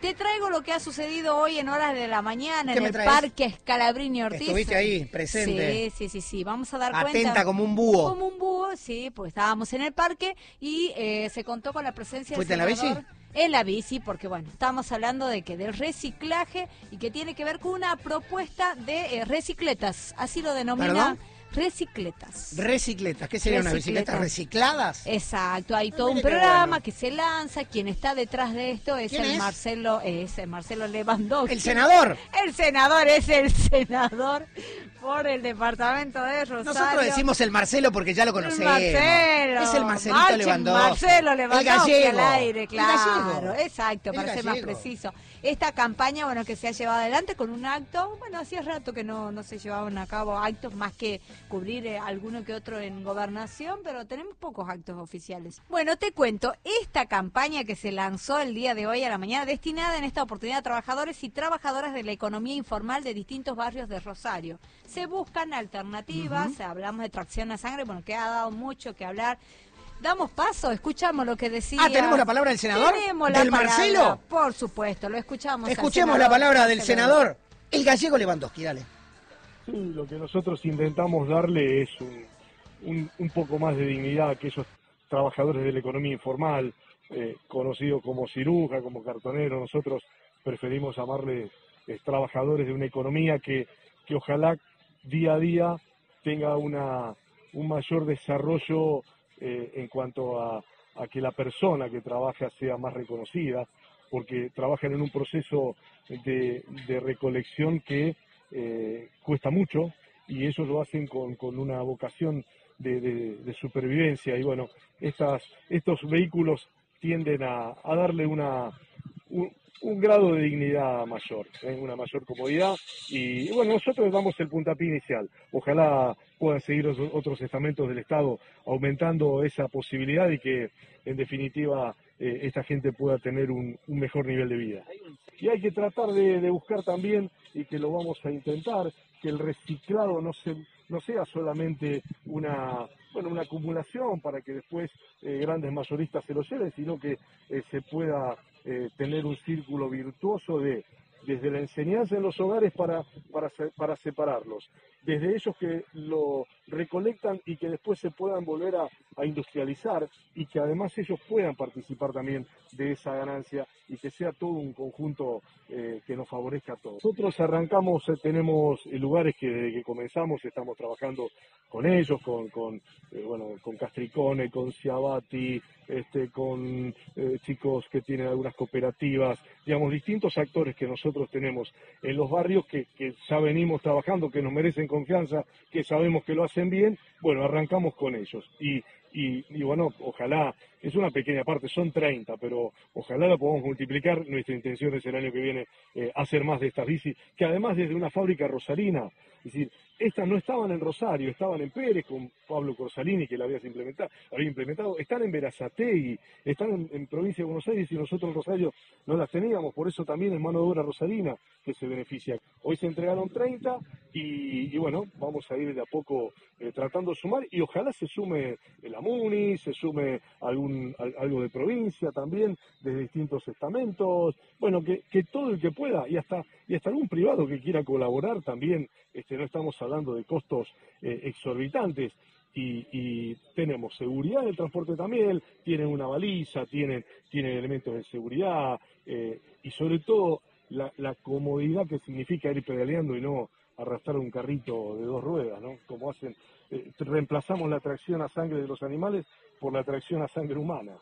Te traigo lo que ha sucedido hoy en horas de la mañana ¿Qué en el traes? Parque Scalabrini Ortiz. Estuviste ahí, presente. Sí, sí, sí, sí. Vamos a dar Atenta cuenta. como un búho. Como un búho, sí, pues estábamos en el parque y eh, se contó con la presencia del ¿Fuiste en la bici? senador- En la bici, porque bueno, estamos hablando de que del reciclaje y que tiene que ver con una propuesta de eh, recicletas, así lo denomina ¿Perdón? Recicletas. Recicletas, ¿qué serían unas bicicletas Recicletas. recicladas? Exacto, hay todo un programa bueno. que se lanza, quien está detrás de esto es ¿Quién el es? Marcelo, es el Marcelo Lewandowski. El senador. El senador es el senador por el departamento de Rosario. Nosotros decimos el Marcelo porque ya lo El conocemos. Marcelo. Es el Marcelito Marchen Lewandowski. Marcelo Lewandowski El gallego. al aire, El claro. gallego. Exacto, El para ser más preciso. Esta campaña, bueno, que se ha llevado adelante con un acto, bueno, hacía rato que no, no se llevaban a cabo actos más que cubrir eh, alguno que otro en gobernación, pero tenemos pocos actos oficiales. Bueno, te cuento, esta campaña que se lanzó el día de hoy a la mañana, destinada en esta oportunidad a trabajadores y trabajadoras de la economía informal de distintos barrios de Rosario. Se buscan alternativas, hablamos de tracción a sangre, bueno, que ha dado mucho que hablar. Damos paso, escuchamos lo que decía. Ah, ¿tenemos la palabra del senador? Tenemos la ¿Del palabra, Marcelo? Por supuesto, lo escuchamos. Escuchemos senador la palabra del senador, el gallego Lewandowski, dale. Sí, lo que nosotros intentamos darle es un, un- un poco más de dignidad a aquellos trabajadores de la economía informal, eh, conocidos como ciruja, como cartonero. Nosotros preferimos llamarles eh, trabajadores de una economía que, que ojalá día a día tenga una, un mayor desarrollo eh, en cuanto a, a que la persona que trabaja sea más reconocida, porque trabajan en un proceso de, de recolección que eh, cuesta mucho y ellos lo hacen con, con una vocación de, de- de supervivencia. Y bueno, estas, estos vehículos tienden a, a darle una, un, grado de dignidad mayor, ¿eh? una mayor comodidad y bueno, nosotros damos el puntapié inicial. Ojalá puedan seguir otros estamentos del Estado aumentando esa posibilidad y que en definitiva eh, esta gente pueda tener un, mejor nivel de vida. Y hay que tratar de, buscar también, y que lo vamos a intentar, que el reciclado no, se, no sea solamente una, bueno, una acumulación para que después eh, grandes mayoristas se lo lleven, sino que eh, se pueda tener un círculo virtuoso de desde la enseñanza en los hogares para, para, para separarlos, desde ellos que lo recolectan y que después se puedan volver a, industrializar y que además ellos puedan participar también de esa ganancia y que sea todo un conjunto eh, que nos favorezca a todos. Nosotros arrancamos, eh, tenemos lugares que desde que comenzamos estamos trabajando con ellos, con, con, eh, bueno, con Castricone, con Ciabati, este, con chicos que tienen algunas cooperativas, digamos, distintos actores que nosotros tenemos en los barrios que, que ya venimos trabajando, que nos merecen confianza, que sabemos que lo hacen bien, bueno, arrancamos con ellos. Y, y, y bueno, ojalá, es una pequeña parte, son 30, pero ojalá la podamos multiplicar. Nuestra intención es el año que viene eh, hacer más de estas bicis, que además desde una fábrica rosarina, es decir, estas no estaban en Rosario, estaban en Pérez con Pablo Corsalini, que la había implementado, había implementado están en Verazategui, están en, en provincia de Buenos Aires y nosotros en Rosario no las teníamos, por eso también es mano de obra rosarina que se beneficia. Hoy se entregaron 30 y, y bueno, vamos a ir de a poco eh, tratando de sumar y ojalá se sume el AMUNI, se sume algún, al- algo de provincia también, de distintos estamentos, bueno, que, que todo el que pueda y hasta, y hasta algún privado que quiera colaborar también, este, no estamos hablando de costos eh, exorbitantes. Y, y tenemos seguridad del transporte también, tienen una baliza, tienen, tienen elementos de seguridad eh, y sobre todo la, la comodidad que significa ir pedaleando y no arrastrar un carrito de dos ruedas, ¿no? Como hacen, eh, reemplazamos la tracción a sangre de los animales por la tracción a sangre humana.